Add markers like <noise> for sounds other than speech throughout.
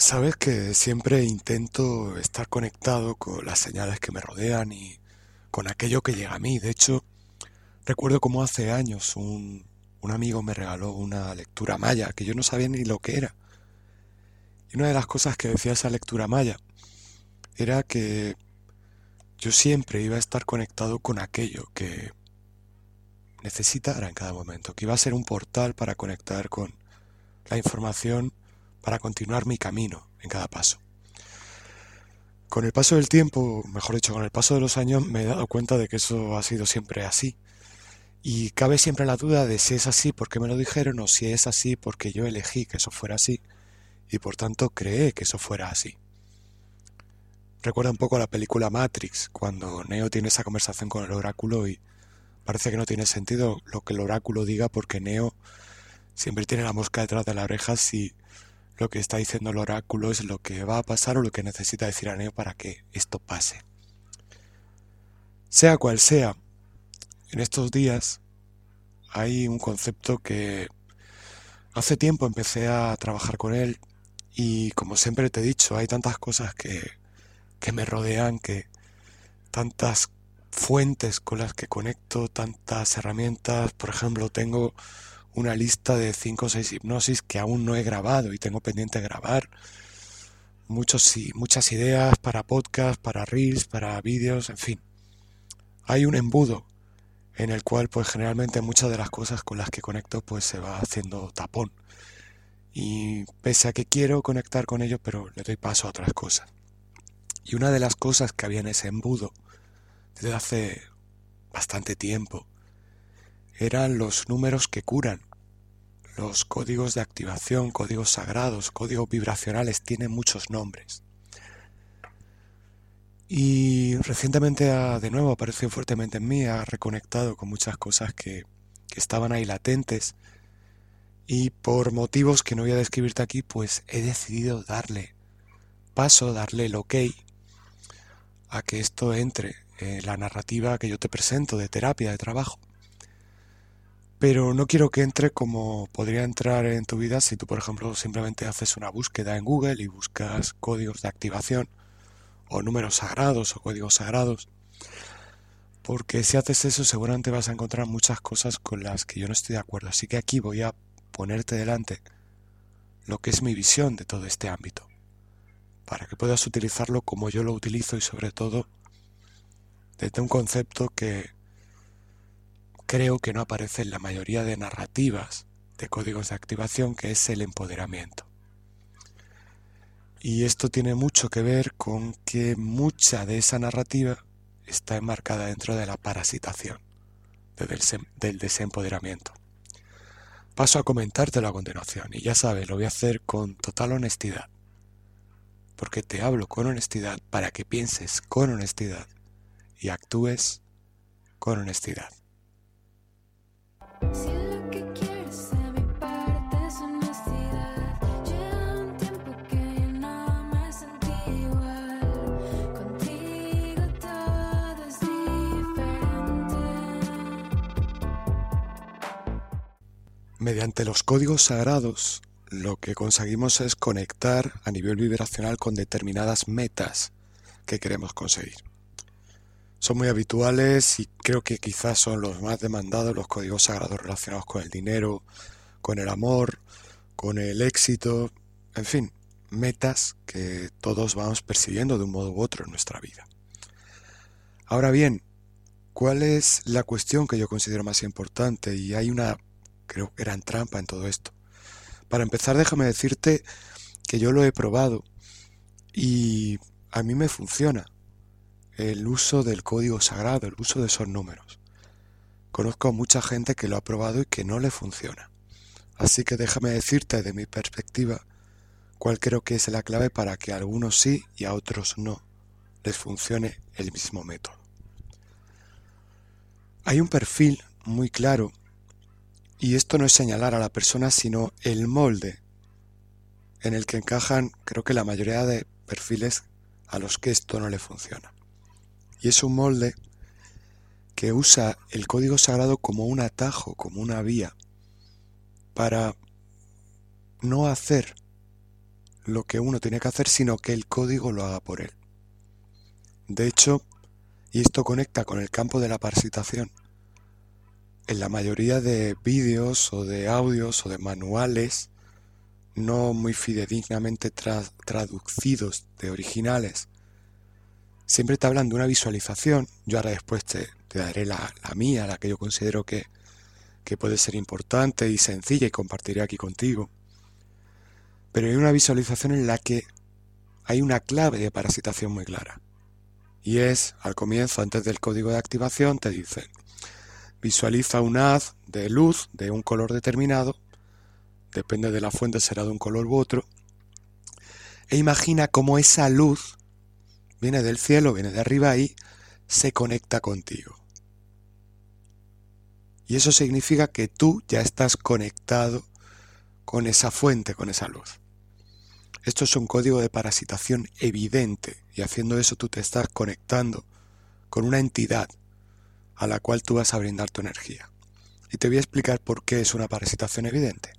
Sabes que siempre intento estar conectado con las señales que me rodean y con aquello que llega a mí. De hecho, recuerdo como hace años un, un amigo me regaló una lectura maya que yo no sabía ni lo que era. Y una de las cosas que decía esa lectura maya era que yo siempre iba a estar conectado con aquello que necesitara en cada momento, que iba a ser un portal para conectar con la información para continuar mi camino en cada paso. Con el paso del tiempo, mejor dicho, con el paso de los años, me he dado cuenta de que eso ha sido siempre así. Y cabe siempre la duda de si es así porque me lo dijeron o si es así porque yo elegí que eso fuera así y por tanto creé que eso fuera así. Recuerda un poco la película Matrix, cuando Neo tiene esa conversación con el oráculo y parece que no tiene sentido lo que el oráculo diga porque Neo siempre tiene la mosca detrás de la oreja si lo que está diciendo el oráculo es lo que va a pasar o lo que necesita decir a Neo para que esto pase. Sea cual sea, en estos días hay un concepto que hace tiempo empecé a trabajar con él y como siempre te he dicho, hay tantas cosas que, que me rodean, que tantas fuentes con las que conecto, tantas herramientas, por ejemplo, tengo una lista de 5 o 6 hipnosis que aún no he grabado y tengo pendiente grabar. Muchos, muchas ideas para podcast, para reels, para vídeos, en fin. Hay un embudo en el cual pues generalmente muchas de las cosas con las que conecto pues se va haciendo tapón. Y pese a que quiero conectar con ello, pero le doy paso a otras cosas. Y una de las cosas que había en ese embudo desde hace bastante tiempo eran los números que curan. Los códigos de activación, códigos sagrados, códigos vibracionales, tienen muchos nombres. Y recientemente ha, de nuevo apareció fuertemente en mí, ha reconectado con muchas cosas que, que estaban ahí latentes. Y por motivos que no voy a describirte aquí, pues he decidido darle paso, darle el ok a que esto entre en la narrativa que yo te presento de terapia, de trabajo pero no quiero que entre como podría entrar en tu vida si tú, por ejemplo, simplemente haces una búsqueda en Google y buscas códigos de activación o números sagrados o códigos sagrados. Porque si haces eso seguramente vas a encontrar muchas cosas con las que yo no estoy de acuerdo. Así que aquí voy a ponerte delante lo que es mi visión de todo este ámbito. Para que puedas utilizarlo como yo lo utilizo y sobre todo desde un concepto que creo que no aparece en la mayoría de narrativas de códigos de activación, que es el empoderamiento. Y esto tiene mucho que ver con que mucha de esa narrativa está enmarcada dentro de la parasitación, del desempoderamiento. Paso a comentártelo a continuación y ya sabes, lo voy a hacer con total honestidad, porque te hablo con honestidad para que pienses con honestidad y actúes con honestidad. Mediante los códigos sagrados, lo que conseguimos es conectar a nivel vibracional con determinadas metas que queremos conseguir. Son muy habituales y creo que quizás son los más demandados los códigos sagrados relacionados con el dinero, con el amor, con el éxito, en fin, metas que todos vamos persiguiendo de un modo u otro en nuestra vida. Ahora bien, ¿cuál es la cuestión que yo considero más importante? Y hay una, creo, gran trampa en todo esto. Para empezar, déjame decirte que yo lo he probado y a mí me funciona el uso del código sagrado, el uso de esos números. Conozco a mucha gente que lo ha probado y que no le funciona. Así que déjame decirte de mi perspectiva cuál creo que es la clave para que a algunos sí y a otros no les funcione el mismo método. Hay un perfil muy claro y esto no es señalar a la persona sino el molde en el que encajan creo que la mayoría de perfiles a los que esto no le funciona. Y es un molde que usa el código sagrado como un atajo, como una vía, para no hacer lo que uno tiene que hacer, sino que el código lo haga por él. De hecho, y esto conecta con el campo de la parasitación, en la mayoría de vídeos o de audios o de manuales no muy fidedignamente tra- traducidos de originales, siempre te hablan de una visualización. Yo ahora después te, te daré la, mía, la que yo considero que, que puede ser importante y sencilla y compartiré aquí contigo. Pero hay una visualización en la que hay una clave de parasitación muy clara. Y es, al comienzo, antes del código de activación, te dicen, visualiza un haz de luz de un color determinado, depende de la fuente, será de un color u otro, e imagina cómo esa luz viene del cielo, viene de arriba y se conecta contigo. Y eso significa que tú ya estás conectado con esa fuente, con esa luz. Esto es un código de parasitación evidente y haciendo eso tú te estás conectando con una entidad a la cual tú vas a brindar tu energía. Y te voy a explicar por qué es una parasitación evidente.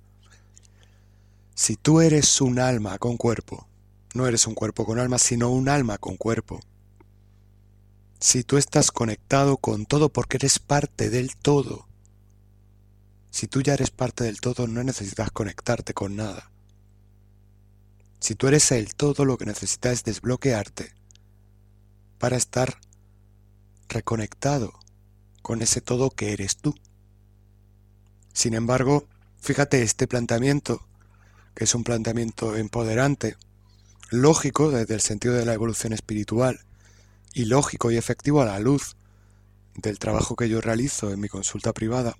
Si tú eres un alma con cuerpo, no eres un cuerpo con alma, sino un alma con cuerpo. Si tú estás conectado con todo porque eres parte del todo, si tú ya eres parte del todo, no necesitas conectarte con nada. Si tú eres el todo, lo que necesitas es desbloquearte para estar reconectado con ese todo que eres tú. Sin embargo, fíjate este planteamiento, que es un planteamiento empoderante, lógico desde el sentido de la evolución espiritual y lógico y efectivo a la luz del trabajo que yo realizo en mi consulta privada.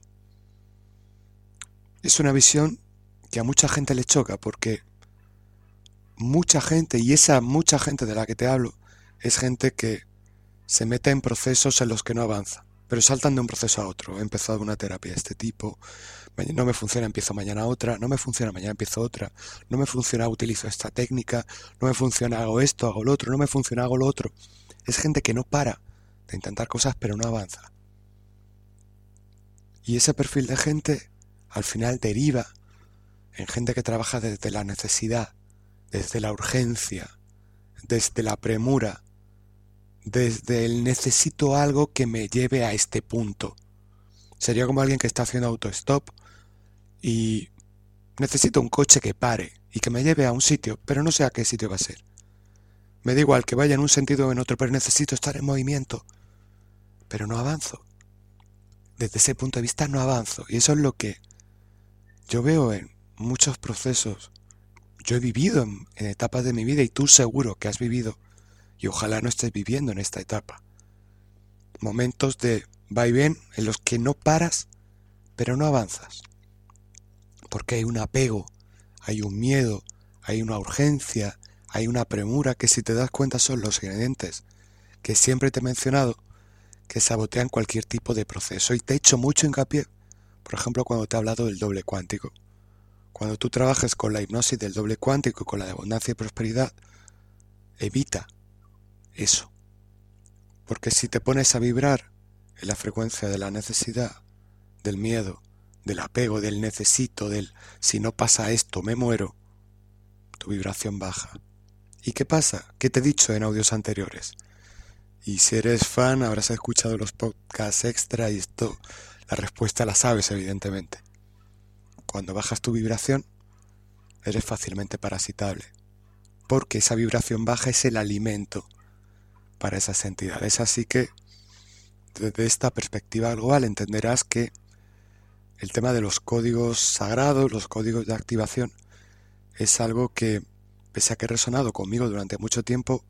Es una visión que a mucha gente le choca porque mucha gente, y esa mucha gente de la que te hablo, es gente que se mete en procesos en los que no avanza, pero saltan de un proceso a otro. He empezado una terapia de este tipo, no me funciona, empiezo mañana otra, no me funciona, mañana empiezo otra, no me funciona, utilizo esta técnica, no me funciona, hago esto, hago lo otro, no me funciona, hago lo otro. Es gente que no para de intentar cosas pero no avanza. Y ese perfil de gente al final deriva en gente que trabaja desde la necesidad, desde la urgencia, desde la premura, desde el necesito algo que me lleve a este punto. Sería como alguien que está haciendo autostop y necesito un coche que pare y que me lleve a un sitio, pero no sé a qué sitio va a ser. Me da igual que vaya en un sentido o en otro, pero necesito estar en movimiento. Pero no avanzo. Desde ese punto de vista no avanzo. Y eso es lo que yo veo en muchos procesos. Yo he vivido en, etapas de mi vida y tú seguro que has vivido y ojalá no estés viviendo en esta etapa. Momentos de va y ven en los que no paras, pero no avanzas. Porque hay un apego, hay un miedo, hay una urgencia, hay una premura que si te das cuenta son los ingredientes que siempre te he mencionado que sabotean cualquier tipo de proceso. Y te he hecho mucho hincapié, por ejemplo, cuando te he hablado del doble cuántico. Cuando tú trabajes con la hipnosis del doble cuántico y con la de abundancia y prosperidad, evita eso. Porque si te pones a vibrar en la frecuencia de la necesidad, del miedo, del apego, del necesito, del si no pasa esto, me muero, tu vibración baja. ¿Y qué pasa? ¿Qué te he dicho en audios anteriores? Y si eres fan, habrás escuchado los podcasts extra y esto, la respuesta la sabes, evidentemente. Cuando bajas tu vibración, eres fácilmente parasitable. Porque esa vibración baja es el alimento para esas entidades. Así que, desde esta perspectiva global, entenderás que el tema de los códigos sagrados, los códigos de activación, es algo que, pese a que ha resonado conmigo durante mucho tiempo,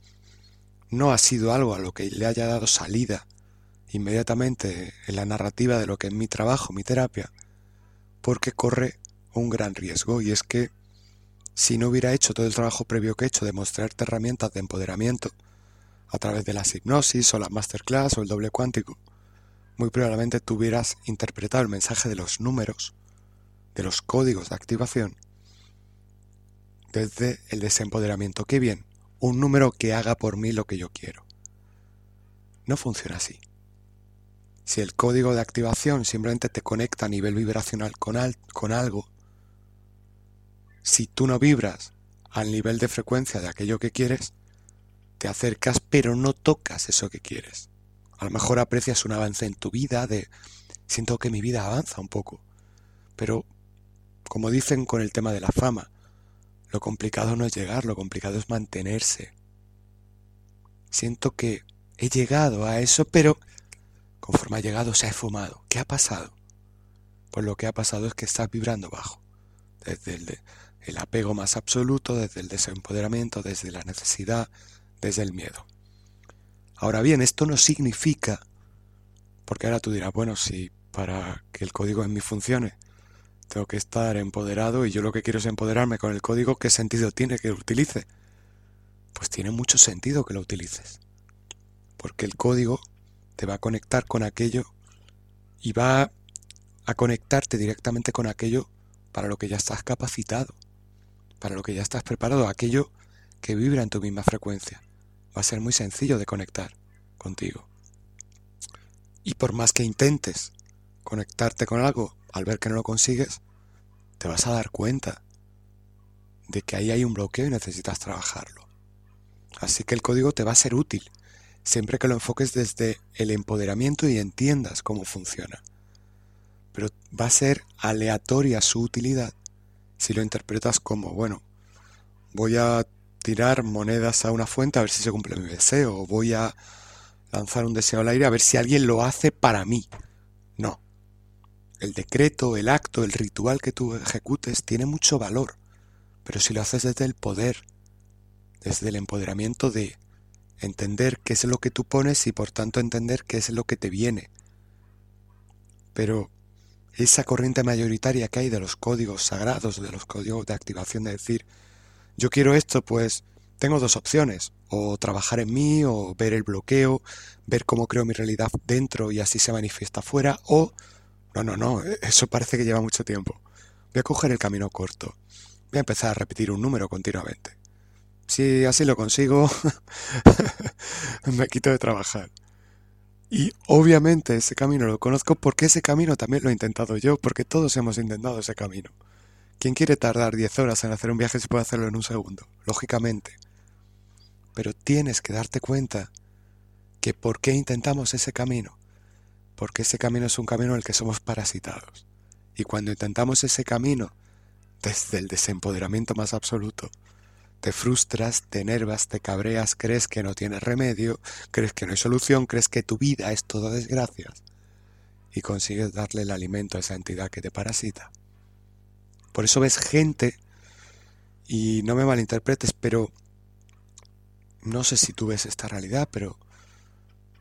no ha sido algo a lo que le haya dado salida inmediatamente en la narrativa de lo que es mi trabajo, mi terapia, porque corre un gran riesgo. Y es que si no hubiera hecho todo el trabajo previo que he hecho de mostrarte herramientas de empoderamiento a través de las hipnosis o la masterclass o el doble cuántico, muy probablemente tú hubieras interpretado el mensaje de los números, de los códigos de activación, desde el desempoderamiento. Qué bien, un número que haga por mí lo que yo quiero. No funciona así. Si el código de activación simplemente te conecta a nivel vibracional con, con algo, si tú no vibras al nivel de frecuencia de aquello que quieres, te acercas pero no tocas eso que quieres. A lo mejor aprecias un avance en tu vida de siento que mi vida avanza un poco, pero como dicen con el tema de la fama, lo complicado no es llegar, lo complicado es mantenerse. Siento que he llegado a eso, pero conforme ha llegado se ha esfumado. ¿Qué ha pasado? Pues lo que ha pasado es que estás vibrando bajo, desde el, apego más absoluto, desde el desempoderamiento, desde la necesidad, desde el miedo. Ahora bien, esto no significa, porque ahora tú dirás, bueno, si para que el código en mí funcione, tengo que estar empoderado y yo lo que quiero es empoderarme con el código, ¿qué sentido tiene que lo utilice? Pues tiene mucho sentido que lo utilices, porque el código te va a conectar con aquello y va a conectarte directamente con aquello para lo que ya estás capacitado, para lo que ya estás preparado, aquello que vibra en tu misma frecuencia. Va a ser muy sencillo de conectar contigo. Y por más que intentes conectarte con algo, al ver que no lo consigues, te vas a dar cuenta de que ahí hay un bloqueo y necesitas trabajarlo. Así que el código te va a ser útil, siempre que lo enfoques desde el empoderamiento y entiendas cómo funciona. Pero va a ser aleatoria su utilidad si lo interpretas como, bueno, voy a tirar monedas a una fuente a ver si se cumple mi deseo, o voy a lanzar un deseo al aire a ver si alguien lo hace para mí. No. El decreto, el acto, el ritual que tú ejecutes tiene mucho valor, pero si lo haces desde el poder, desde el empoderamiento de entender qué es lo que tú pones y por tanto entender qué es lo que te viene. Pero esa corriente mayoritaria que hay de los códigos sagrados, de los códigos de activación, de decir, yo quiero esto, pues tengo dos opciones, o trabajar en mí, o ver el bloqueo, ver cómo creo mi realidad dentro y así se manifiesta afuera, o no, no, no, eso parece que lleva mucho tiempo. Voy a coger el camino corto. Voy a empezar a repetir un número continuamente. Si así lo consigo, <laughs> me quito de trabajar. Y obviamente ese camino lo conozco porque ese camino también lo he intentado yo, porque todos hemos intentado ese camino. ¿Quién quiere tardar 10 horas en hacer un viaje si puede hacerlo en un segundo? Lógicamente. Pero tienes que darte cuenta que por qué intentamos ese camino. Porque ese camino es un camino en el que somos parasitados. Y cuando intentamos ese camino desde el desempoderamiento más absoluto, te frustras, te enervas, te cabreas, crees que no tienes remedio, crees que no hay solución, crees que tu vida es todo desgracias y consigues darle el alimento a esa entidad que te parasita. Por eso ves gente, y no me malinterpretes, pero no sé si tú ves esta realidad, pero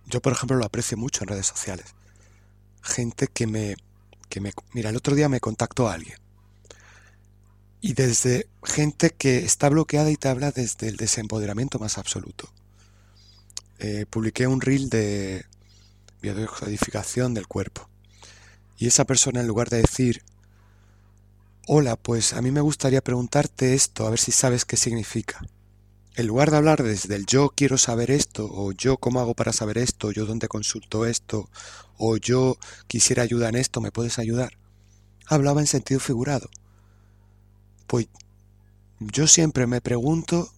yo por ejemplo lo aprecio mucho en redes sociales. Gente que me, que me... Mira, el otro día me contactó alguien y desde gente que está bloqueada y te habla desde el desempoderamiento más absoluto. Eh, publiqué un reel de biodescodificación del cuerpo. Y esa persona en lugar de decir, hola, pues a mí me gustaría preguntarte esto, a ver si sabes qué significa. En lugar de hablar desde el yo quiero saber esto, o yo cómo hago para saber esto, yo dónde consulto esto, o yo quisiera ayuda en esto, ¿me puedes ayudar? Hablaba en sentido figurado. Pues yo siempre me pregunto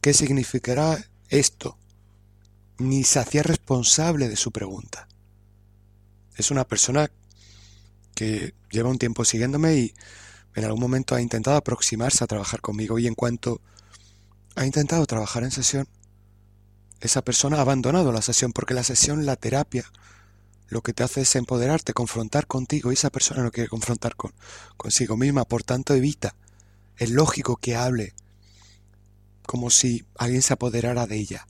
qué significará esto. Ni se hacía responsable de su pregunta. Es una persona que lleva un tiempo siguiéndome y en algún momento ha intentado aproximarse a trabajar conmigo y en cuanto ha intentado trabajar en sesión, esa persona ha abandonado la sesión porque la sesión, la terapia, lo que te hace es empoderarte, confrontar contigo y esa persona no quiere confrontar con consigo misma, por tanto evita es lógico que hable como si alguien se apoderara de ella.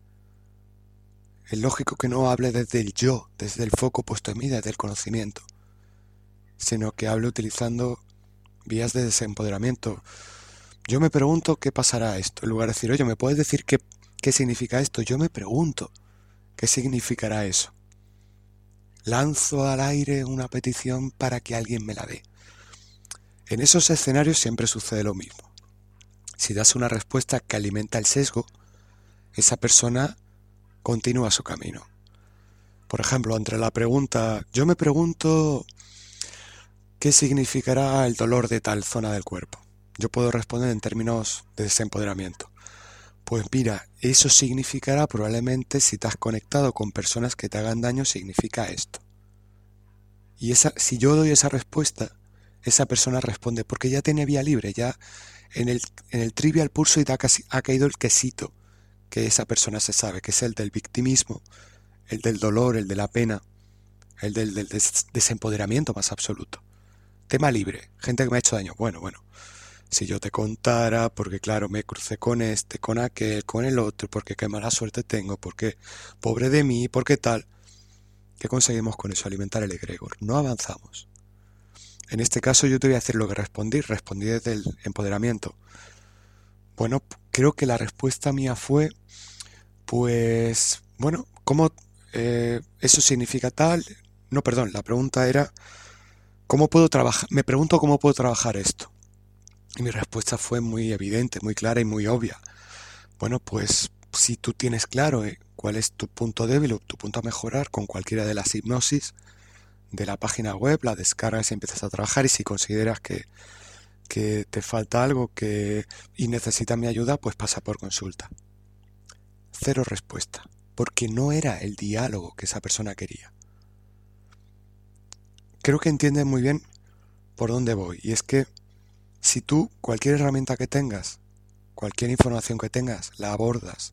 Es lógico que no hable desde el yo, desde el foco puesto en mí, desde el conocimiento, sino que hable utilizando vías de desempoderamiento. Yo me pregunto qué pasará esto. En lugar de decir, oye, ¿me puedes decir qué, qué significa esto? Yo me pregunto qué significará eso. Lanzo al aire una petición para que alguien me la dé. En esos escenarios siempre sucede lo mismo. Si das una respuesta que alimenta el sesgo, esa persona continúa su camino. Por ejemplo, entre la pregunta, yo me pregunto qué significará el dolor de tal zona del cuerpo. Yo puedo responder en términos de desempoderamiento. Pues mira, eso significará probablemente si te has conectado con personas que te hagan daño, significa esto. Y esa, si yo doy esa respuesta, esa persona responde, porque ya tiene vía libre, ya en el, en el trivial pulso y ha, casi, ha caído el quesito que esa persona se sabe, que es el del victimismo, el del dolor, el de la pena, el del, del des- desempoderamiento más absoluto. Tema libre, gente que me ha hecho daño. Bueno, bueno, si yo te contara, porque claro, me crucé con este, con aquel, con el otro, porque qué mala suerte tengo, porque pobre de mí, porque tal. ¿Qué conseguimos con eso? Alimentar el egregor. No avanzamos. En este caso yo te voy a decir lo que respondí. Respondí desde el empoderamiento. Bueno, creo que la respuesta mía fue, pues, bueno, ¿cómo eh, eso significa tal? No, perdón, la pregunta era, ¿cómo puedo trabajar? Me pregunto cómo puedo trabajar esto. Y mi respuesta fue muy evidente, muy clara y muy obvia. Bueno, pues si tú tienes claro eh, cuál es tu punto débil o tu punto a mejorar con cualquiera de las hipnosis de la página web, la descargas y empiezas a trabajar y si consideras que, que te falta algo que, y necesitas mi ayuda, pues pasa por consulta. Cero respuesta, porque no era el diálogo que esa persona quería. Creo que entiendes muy bien por dónde voy y es que si tú cualquier herramienta que tengas, cualquier información que tengas, la abordas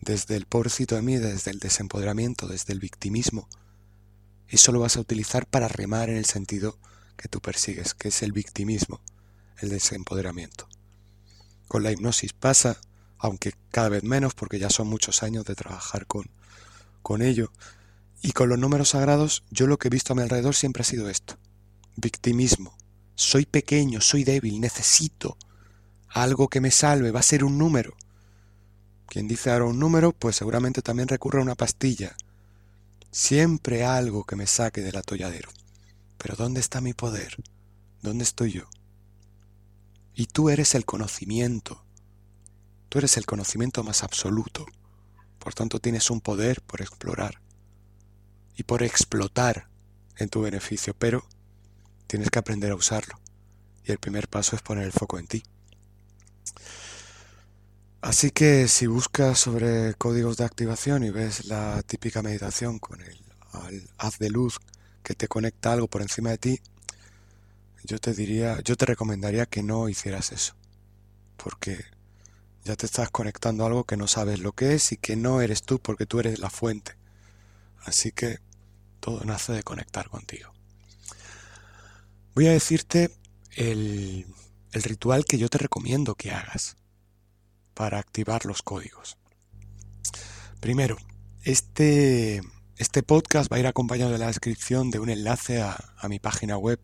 desde el pobrecito de mí, desde el desempoderamiento, desde el victimismo, eso lo vas a utilizar para remar en el sentido que tú persigues, que es el victimismo, el desempoderamiento. Con la hipnosis pasa, aunque cada vez menos, porque ya son muchos años de trabajar con, con ello. Y con los números sagrados, yo lo que he visto a mi alrededor siempre ha sido esto. Victimismo. Soy pequeño, soy débil, necesito algo que me salve, va a ser un número. Quien dice ahora un número, pues seguramente también recurre a una pastilla. Siempre algo que me saque del atolladero. Pero ¿dónde está mi poder? ¿Dónde estoy yo? Y tú eres el conocimiento. Tú eres el conocimiento más absoluto. Por tanto, tienes un poder por explorar y por explotar en tu beneficio, pero tienes que aprender a usarlo. Y el primer paso es poner el foco en ti. Así que si buscas sobre códigos de activación y ves la típica meditación con el al haz de luz que te conecta algo por encima de ti, yo te diría, yo te recomendaría que no hicieras eso, porque ya te estás conectando a algo que no sabes lo que es y que no eres tú porque tú eres la fuente. Así que todo nace de conectar contigo. Voy a decirte el, el ritual que yo te recomiendo que hagas para activar los códigos. Primero, este, este podcast va a ir acompañado de la descripción de un enlace a, a mi página web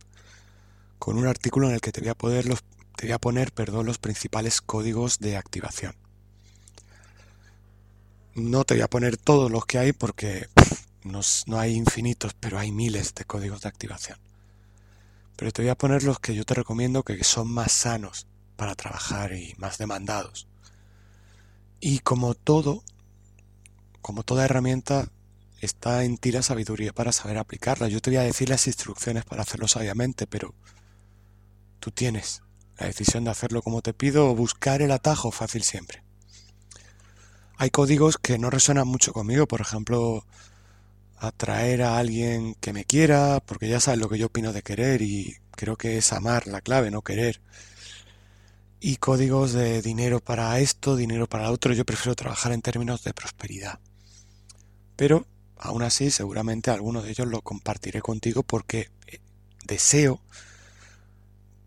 con un artículo en el que te voy a, poder los, te voy a poner perdón, los principales códigos de activación. No te voy a poner todos los que hay porque no, hay infinitos, pero hay miles de códigos de activación. Pero te voy a poner los que yo te recomiendo que son más sanos para trabajar y más demandados. Y como todo, como toda herramienta, está en ti la sabiduría para saber aplicarla. Yo te voy a decir las instrucciones para hacerlo sabiamente, pero tú tienes la decisión de hacerlo como te pido o buscar el atajo fácil siempre. Hay códigos que no resuenan mucho conmigo, por ejemplo, atraer a alguien que me quiera, porque ya sabes lo que yo opino de querer y creo que es amar la clave, no querer. Y códigos de dinero para esto, dinero para otro, yo prefiero trabajar en términos de prosperidad. Pero aún así, seguramente alguno de ellos lo compartiré contigo porque eh, deseo,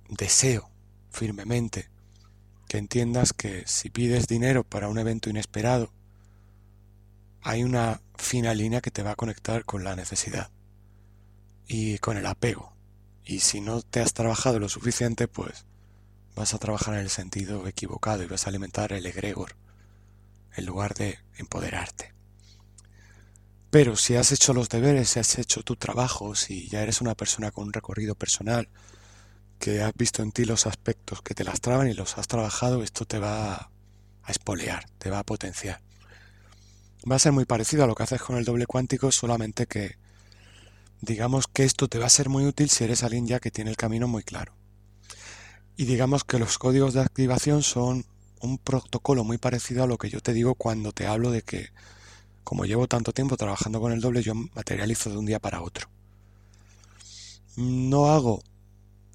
deseo firmemente que entiendas que si pides dinero para un evento inesperado, hay una fina línea que te va a conectar con la necesidad y con el apego Y si no te has trabajado lo suficiente, pues vas a trabajar en el sentido equivocado y vas a alimentar el egregor en lugar de empoderarte. Pero si has hecho los deberes, si has hecho tu trabajo, si ya eres una persona con un recorrido personal, que has visto en ti los aspectos que te lastraban y los has trabajado, esto te va a espolear, te va a potenciar. Va a ser muy parecido a lo que haces con el doble cuántico, solamente que digamos que esto te va a ser muy útil si eres alguien ya que tiene el camino muy claro. Y digamos que los códigos de activación son un protocolo muy parecido a lo que yo te digo cuando te hablo de que, como llevo tanto tiempo trabajando con el doble, yo materializo de un día para otro. No hago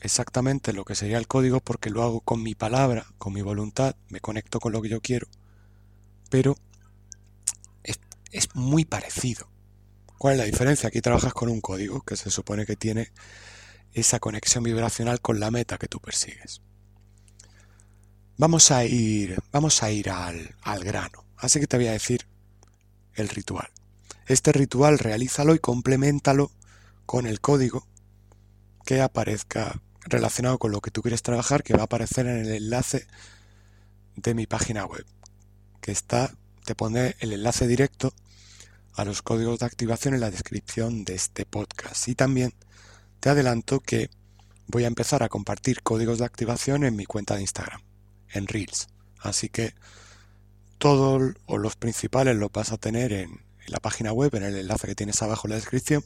exactamente lo que sería el código porque lo hago con mi palabra, con mi voluntad, me conecto con lo que yo quiero, pero es, muy parecido. ¿Cuál es la diferencia? Aquí trabajas con un código que se supone que tiene esa conexión vibracional con la meta que tú persigues. Vamos a ir, vamos a ir al, al grano. Así que te voy a decir el ritual. Este ritual realízalo y complementalo con el código que aparezca relacionado con lo que tú quieres trabajar, que va a aparecer en el enlace de mi página web, que está, te pone el enlace directo a los códigos de activación en la descripción de este podcast. Y también te adelanto que voy a empezar a compartir códigos de activación en mi cuenta de Instagram, en Reels. Así que todos o los principales los vas a tener en, en la página web, en el enlace que tienes abajo en la descripción.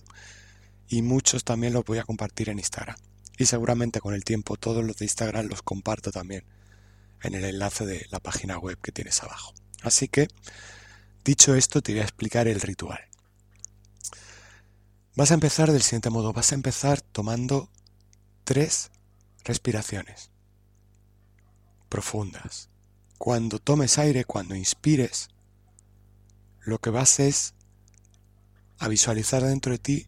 Y muchos también los voy a compartir en Instagram. Y seguramente con el tiempo todos los de Instagram los comparto también en el enlace de la página web que tienes abajo. Así que, dicho esto, te voy a explicar el ritual. Vas a empezar del siguiente modo. Vas a empezar tomando tres respiraciones profundas. Cuando tomes aire, cuando inspires, lo que vas es a visualizar dentro de ti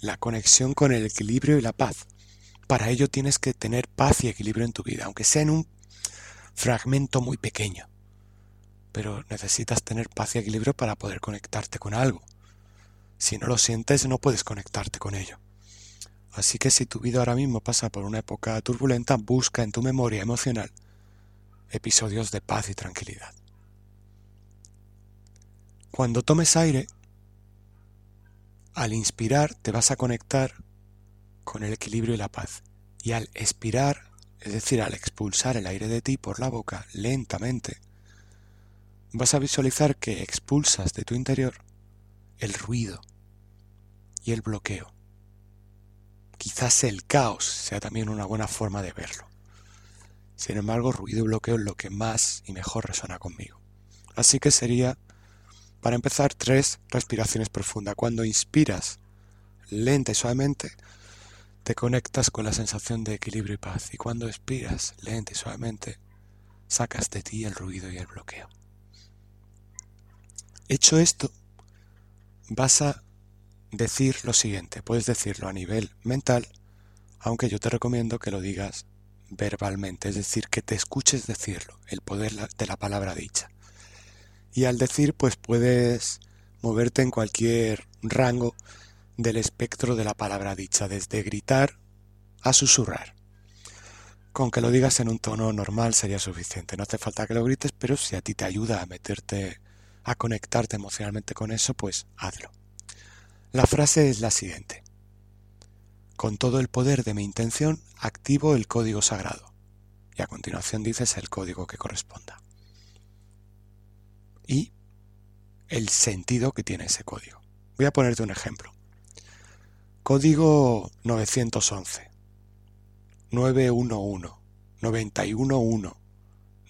la conexión con el equilibrio y la paz. Para ello tienes que tener paz y equilibrio en tu vida, aunque sea en un fragmento muy pequeño. Pero necesitas tener paz y equilibrio para poder conectarte con algo. Si no lo sientes, no puedes conectarte con ello. Así que si tu vida ahora mismo pasa por una época turbulenta, busca en tu memoria emocional episodios de paz y tranquilidad. Cuando tomes aire, al inspirar te vas a conectar con el equilibrio y la paz. Y al expirar, es decir, al expulsar el aire de ti por la boca lentamente, vas a visualizar que expulsas de tu interior el ruido y el bloqueo. Quizás el caos sea también una buena forma de verlo. Sin embargo, ruido y bloqueo es lo que más y mejor resuena conmigo. Así que sería, para empezar, tres respiraciones profundas. Cuando inspiras lenta y suavemente, te conectas con la sensación de equilibrio y paz. Y cuando expiras lenta y suavemente, sacas de ti el ruido y el bloqueo. Hecho esto, vas a decir lo siguiente. Puedes decirlo a nivel mental, aunque yo te recomiendo que lo digas verbalmente, es decir, que te escuches decirlo, el poder de la palabra dicha. Y al decir, pues puedes moverte en cualquier rango del espectro de la palabra dicha, desde gritar a susurrar. Con que lo digas en un tono normal sería suficiente, no hace falta que lo grites, pero si a ti te ayuda a meterte, a conectarte emocionalmente con eso, pues hazlo. La frase es la siguiente. Con todo el poder de mi intención, activo el código sagrado. Y a continuación dices el código que corresponda. Y el sentido que tiene ese código. Voy a ponerte un ejemplo. Código 911, 911, 911,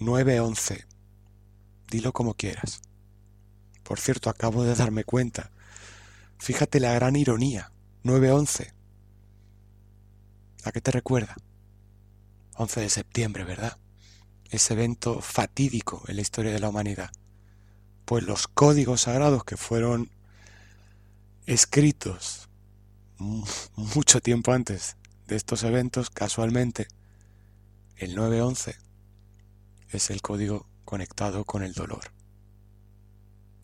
911. Dilo como quieras. Por cierto, acabo de darme cuenta. Fíjate la gran ironía. 911. ¿A qué te recuerda? 11 de septiembre, ¿verdad? Ese evento fatídico en la historia de la humanidad. Pues los códigos sagrados que fueron escritos <laughs> mucho tiempo antes de estos eventos, casualmente, el 911 es el código conectado con el dolor,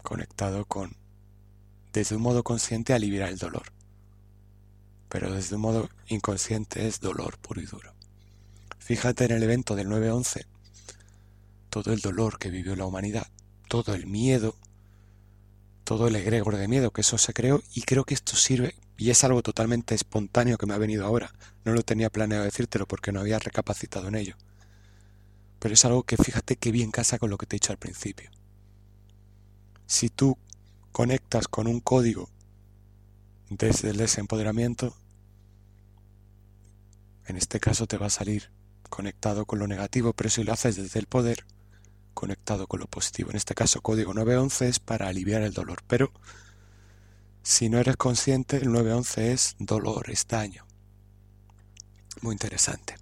conectado con, desde un modo consciente, aliviar el dolor. pero desde un modo inconsciente es dolor puro y duro. Fíjate en el evento del 9-11, todo el dolor que vivió la humanidad, todo el miedo, todo el egregor de miedo que eso se creó y creo que esto sirve y es algo totalmente espontáneo que me ha venido ahora. No lo tenía planeado decírtelo porque no había recapacitado en ello. Pero es algo que fíjate que bien casa con lo que te he dicho al principio. Si tú conectas con un código desde el desempoderamiento, en este caso te va a salir conectado con lo negativo, pero si lo haces desde el poder, conectado con lo positivo. En este caso, código 911 es para aliviar el dolor, pero si no eres consciente, el 911 es dolor, es daño. Muy interesante.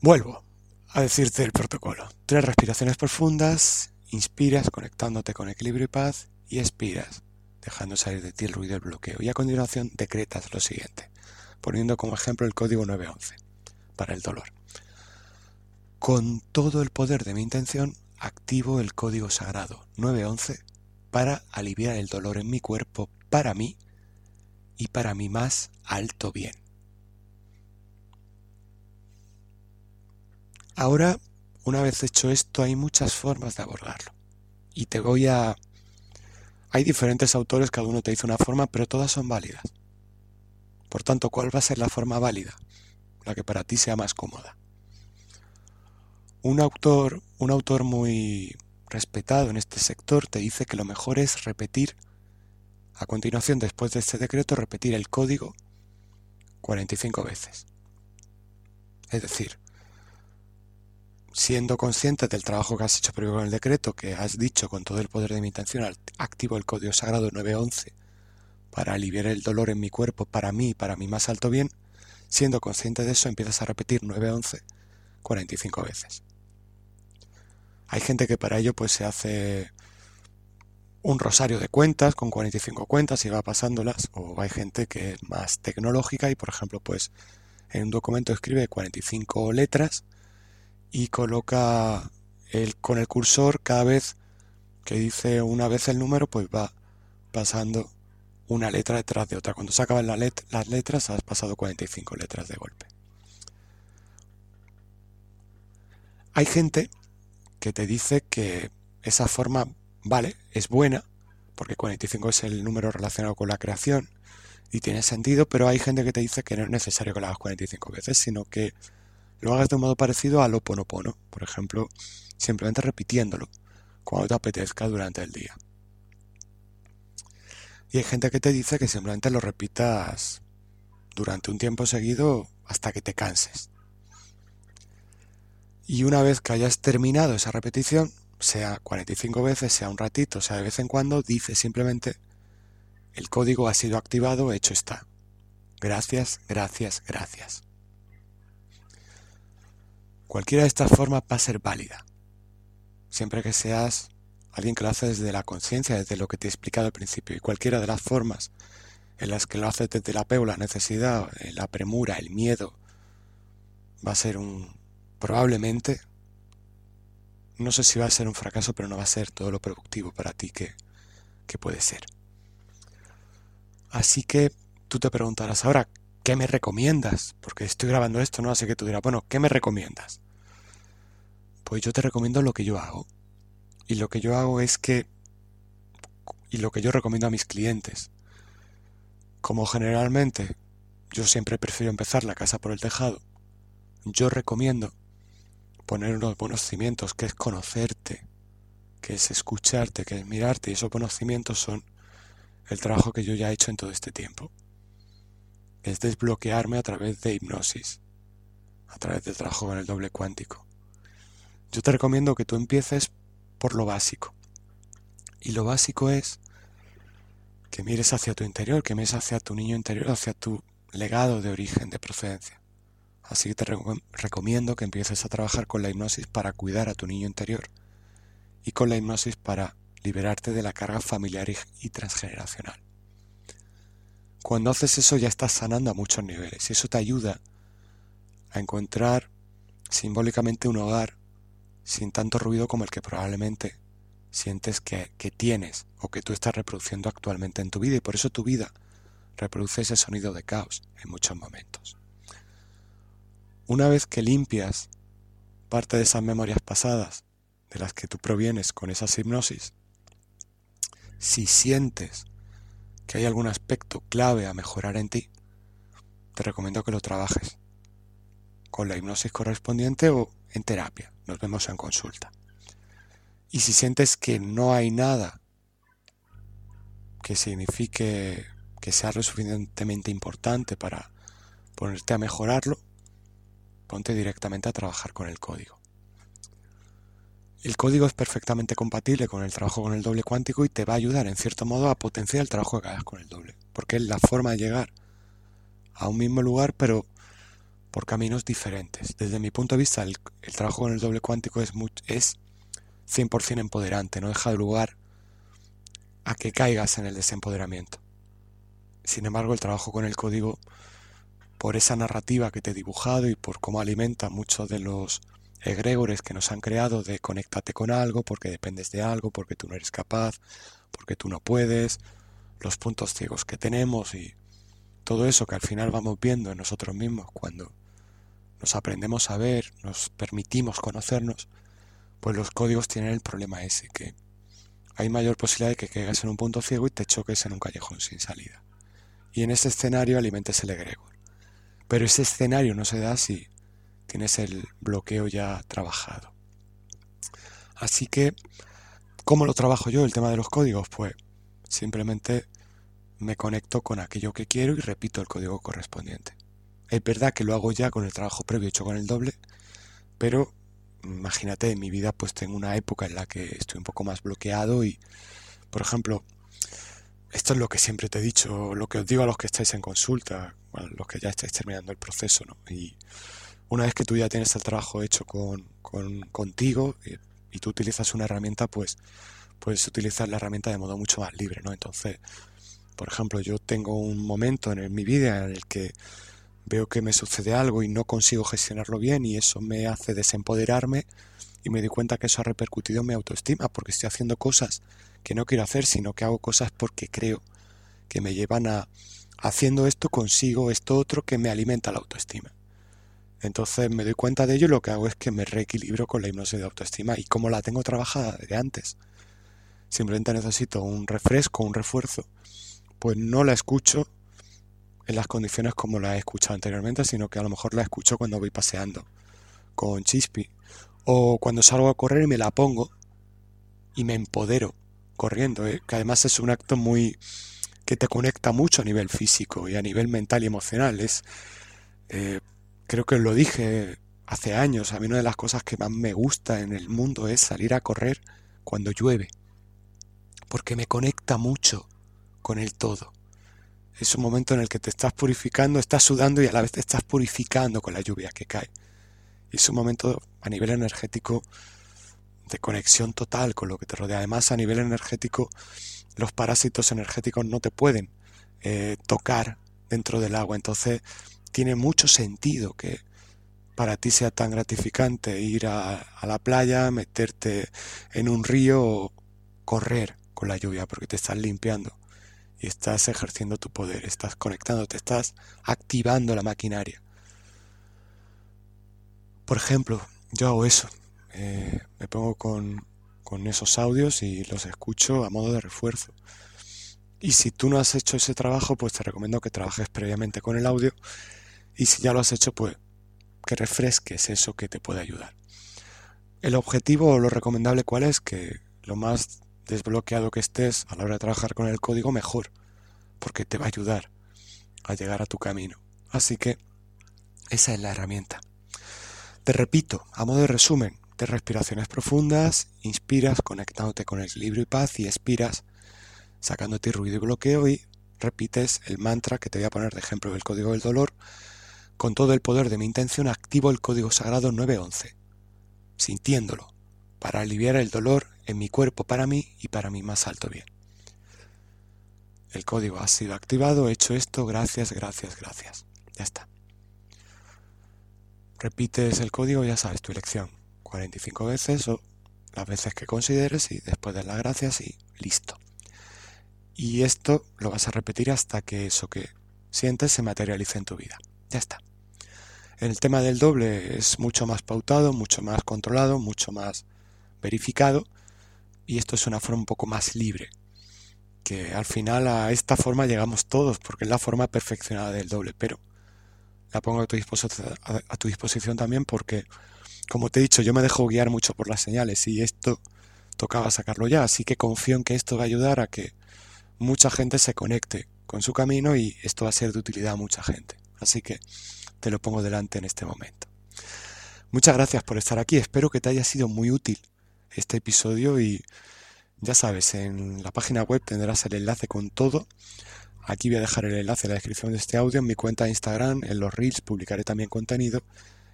Vuelvo a decirte el protocolo. Tres respiraciones profundas, inspiras conectándote con equilibrio y paz y expiras dejando salir de ti el ruido y el bloqueo. Y a continuación decretas lo siguiente, poniendo como ejemplo el código 911 para el dolor. Con todo el poder de mi intención, activo el código sagrado 911 para aliviar el dolor en mi cuerpo para mí y para mi más alto bien. Ahora, una vez hecho esto, hay muchas formas de abordarlo. Y te voy a... Hay diferentes autores, cada uno te dice una forma, pero todas son válidas. Por tanto, ¿cuál va a ser la forma válida? La que para ti sea más cómoda. Un autor, un autor muy respetado en este sector te dice que lo mejor es repetir, a continuación, después de este decreto, repetir el código 45 veces. Es decir, siendo consciente del trabajo que has hecho previo con el decreto, que has dicho con todo el poder de mi intención, activo el código sagrado 911 para aliviar el dolor en mi cuerpo, para mí y para mi más alto bien, siendo consciente de eso, empiezas a repetir 911 45 veces. Hay gente que para ello pues se hace un rosario de cuentas con 45 cuentas y va pasándolas, o hay gente que es más tecnológica y por ejemplo pues en un documento escribe 45 letras y coloca el, con el cursor cada vez que dice una vez el número pues va pasando una letra detrás de otra. Cuando se acaban la las letras has pasado 45 letras de golpe. Hay gente que te dice que esa forma, vale, es buena, porque 45 es el número relacionado con la creación y tiene sentido, pero hay gente que te dice que no es necesario que lo hagas 45 veces, sino que lo hagas de un modo parecido al oponopono, por ejemplo, simplemente repitiéndolo cuando te apetezca durante el día. Y hay gente que te dice que simplemente lo repitas durante un tiempo seguido hasta que te canses. Y una vez que hayas terminado esa repetición, sea 45 veces, sea un ratito, sea de vez en cuando, dice simplemente, el código ha sido activado, hecho está. Gracias, gracias, gracias. Cualquiera de estas formas va a ser válida, siempre que seas alguien que lo hace desde la conciencia, desde lo que te he explicado al principio, y cualquiera de las formas en las que lo haces desde el apego, la necesidad, la premura, el miedo, va a ser un, probablemente, no sé si va a ser un fracaso, pero no va a ser todo lo productivo para ti que, que puede ser. Así que tú te preguntarás ahora, ¿qué me recomiendas? Porque estoy grabando esto, ¿no? Así que tú dirás, bueno, ¿qué me recomiendas? Pues yo te recomiendo lo que yo hago. Y lo que yo hago es que, y lo que yo recomiendo a mis clientes, como generalmente yo siempre prefiero empezar la casa por el tejado, yo recomiendo poner unos buenos cimientos, que es conocerte, que es escucharte, que es mirarte, y esos buenos cimientos son el trabajo que yo ya he hecho en todo este tiempo. Es desbloquearme a través de hipnosis, a través del trabajo con el doble cuántico. Yo te recomiendo que tú empieces por lo básico. Y lo básico es que mires hacia tu interior, que mires hacia tu niño interior, hacia tu legado de origen, de procedencia. Así que te recomiendo que empieces a trabajar con la hipnosis para cuidar a tu niño interior y con la hipnosis para liberarte de la carga familiar y transgeneracional. Cuando haces eso ya estás sanando a muchos niveles y eso te ayuda a encontrar simbólicamente un hogar sin tanto ruido como el que probablemente sientes que, que, tienes o que tú estás reproduciendo actualmente en tu vida y por eso tu vida reproduce ese sonido de caos en muchos momentos. Una vez que limpias parte de esas memorias pasadas de las que tú provienes con esas hipnosis, si sientes que hay algún aspecto clave a mejorar en ti, te recomiendo que lo trabajes con la hipnosis correspondiente o en terapia. Nos vemos en consulta. Y si sientes que no hay nada que signifique que sea lo suficientemente importante para ponerte a mejorarlo, ponte directamente a trabajar con el código. El código es perfectamente compatible con el trabajo con el doble cuántico y te va a ayudar en cierto modo a potenciar el trabajo que hagas con el doble, porque es la forma de llegar a un mismo lugar pero por caminos diferentes. Desde mi punto de vista el, trabajo con el doble cuántico es, muy, es 100% empoderante, no deja de lugar a que caigas en el desempoderamiento. Sin embargo, el trabajo con el código, por esa narrativa que te he dibujado y por cómo alimenta muchos de los egregores que nos han creado de conéctate con algo, porque dependes de algo, porque tú no eres capaz, porque tú no puedes, los puntos ciegos que tenemos y todo eso que al final vamos viendo en nosotros mismos cuando nos aprendemos a ver, nos permitimos conocernos, pues los códigos tienen el problema ese, que hay mayor posibilidad de que caigas en un punto ciego y te choques en un callejón sin salida. Y en ese escenario alimentes el egregor. Pero ese escenario no se da si tienes el bloqueo ya trabajado. Así que, ¿cómo lo trabajo yo el tema de los códigos? Pues simplemente me conecto con aquello que quiero y repito el código correspondiente. Es verdad que lo hago ya con el trabajo previo hecho con el doble, pero imagínate, en mi vida pues tengo una época en la que estoy un poco más bloqueado y, por ejemplo, esto es lo que siempre te he dicho, lo que os digo a los que estáis en consulta, a los que ya estáis terminando el proceso, ¿no? Y una vez que tú ya tienes el trabajo hecho con, con contigo y, y, tú utilizas una herramienta, pues puedes utilizar la herramienta de modo mucho más libre, ¿no? Entonces, por ejemplo, yo tengo un momento en mi vida en el que veo que me sucede algo y no consigo gestionarlo bien y eso me hace desempoderarme y me doy cuenta que eso ha repercutido en mi autoestima porque estoy haciendo cosas que no quiero hacer, sino que hago cosas porque creo que me llevan a haciendo esto consigo esto otro que me alimenta la autoestima. Entonces me doy cuenta de ello y lo que hago es que me reequilibro con la hipnosis de autoestima y como la tengo trabajada de antes, simplemente necesito un refresco, un refuerzo, pues no la escucho en las condiciones como la he escuchado anteriormente, sino que a lo mejor la escucho cuando voy paseando con Chispi o cuando salgo a correr y me la pongo y me empodero corriendo, ¿eh? que además es un acto muy que te conecta mucho a nivel físico y a nivel mental y emocional. Es, eh, creo que lo dije hace años, a mí una de las cosas que más me gusta en el mundo es salir a correr cuando llueve, porque me conecta mucho con el todo. Es un momento en el que te estás purificando, estás sudando y a la vez te estás purificando con la lluvia que cae. Y es un momento a nivel energético de conexión total con lo que te rodea. Además, a nivel energético, los parásitos energéticos no te pueden eh, tocar dentro del agua. Entonces, tiene mucho sentido que para ti sea tan gratificante ir a, la playa, meterte en un río o correr con la lluvia, porque te estás limpiando y estás ejerciendo tu poder, estás conectándote, estás activando la maquinaria. Por ejemplo, yo hago eso, eh, me pongo con, con esos audios y los escucho a modo de refuerzo. Y si tú no has hecho ese trabajo, pues te recomiendo que trabajes previamente con el audio. Y si ya lo has hecho, pues que refresques eso que te puede ayudar. El objetivo o lo recomendable cuál es que lo más desbloqueado que estés a la hora de trabajar con el código, mejor, porque te va a ayudar a llegar a tu camino. Así que esa es la herramienta. Te repito, a modo de resumen, de respiraciones profundas, inspiras conectándote con el equilibrio y paz y expiras sacándote ruido y bloqueo y repites el mantra que te voy a poner de ejemplo del código del dolor. Con todo el poder de mi intención activo el código sagrado 911, sintiéndolo, para aliviar el dolor en mi cuerpo para mí y para mi más alto bien. El código ha sido activado, he hecho esto, gracias, gracias, gracias. Ya está. Repites el código, ya sabes tu elección. 45 veces o las veces que consideres y después de las gracias y listo. Y esto lo vas a repetir hasta que eso que sientes se materialice en tu vida. Ya está. El tema del doble es mucho más pautado, mucho más controlado, mucho más verificado y esto es una forma un poco más libre. Que al final a esta forma llegamos todos porque es la forma perfeccionada del doble, pero la pongo a tu, a tu disposición también porque, como te he dicho, yo me dejo guiar mucho por las señales y esto tocaba sacarlo ya, así que confío en que esto va a ayudar a que mucha gente se conecte con su camino y esto va a ser de utilidad a mucha gente. Así que te lo pongo delante en este momento. Muchas gracias por estar aquí, espero que te haya sido muy útil este episodio y ya sabes, en la página web tendrás el enlace con todo. Aquí voy a dejar el enlace en la descripción de este audio, en mi cuenta de Instagram, en los reels publicaré también contenido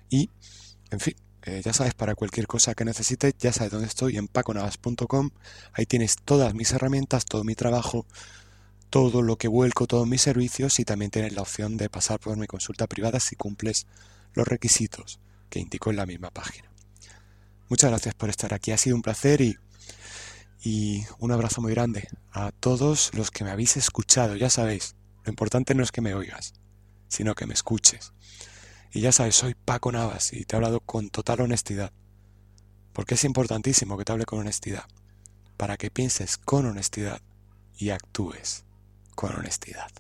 y, en fin, eh, ya sabes, para cualquier cosa que necesites, ya sabes dónde estoy, en paconavas.com. Ahí tienes todas mis herramientas, todo mi trabajo, todo lo que vuelco, todos mis servicios y también tienes la opción de pasar por mi consulta privada si cumples los requisitos que indico en la misma página. Muchas gracias por estar aquí, ha sido un placer y, y un abrazo muy grande a todos los que me habéis escuchado. Ya sabéis, lo importante no es que me oigas, sino que me escuches. Y ya sabes, soy Paco Navas y te he hablado con total honestidad. Porque es importantísimo que te hable con honestidad. Para que pienses con honestidad y actúes con honestidad.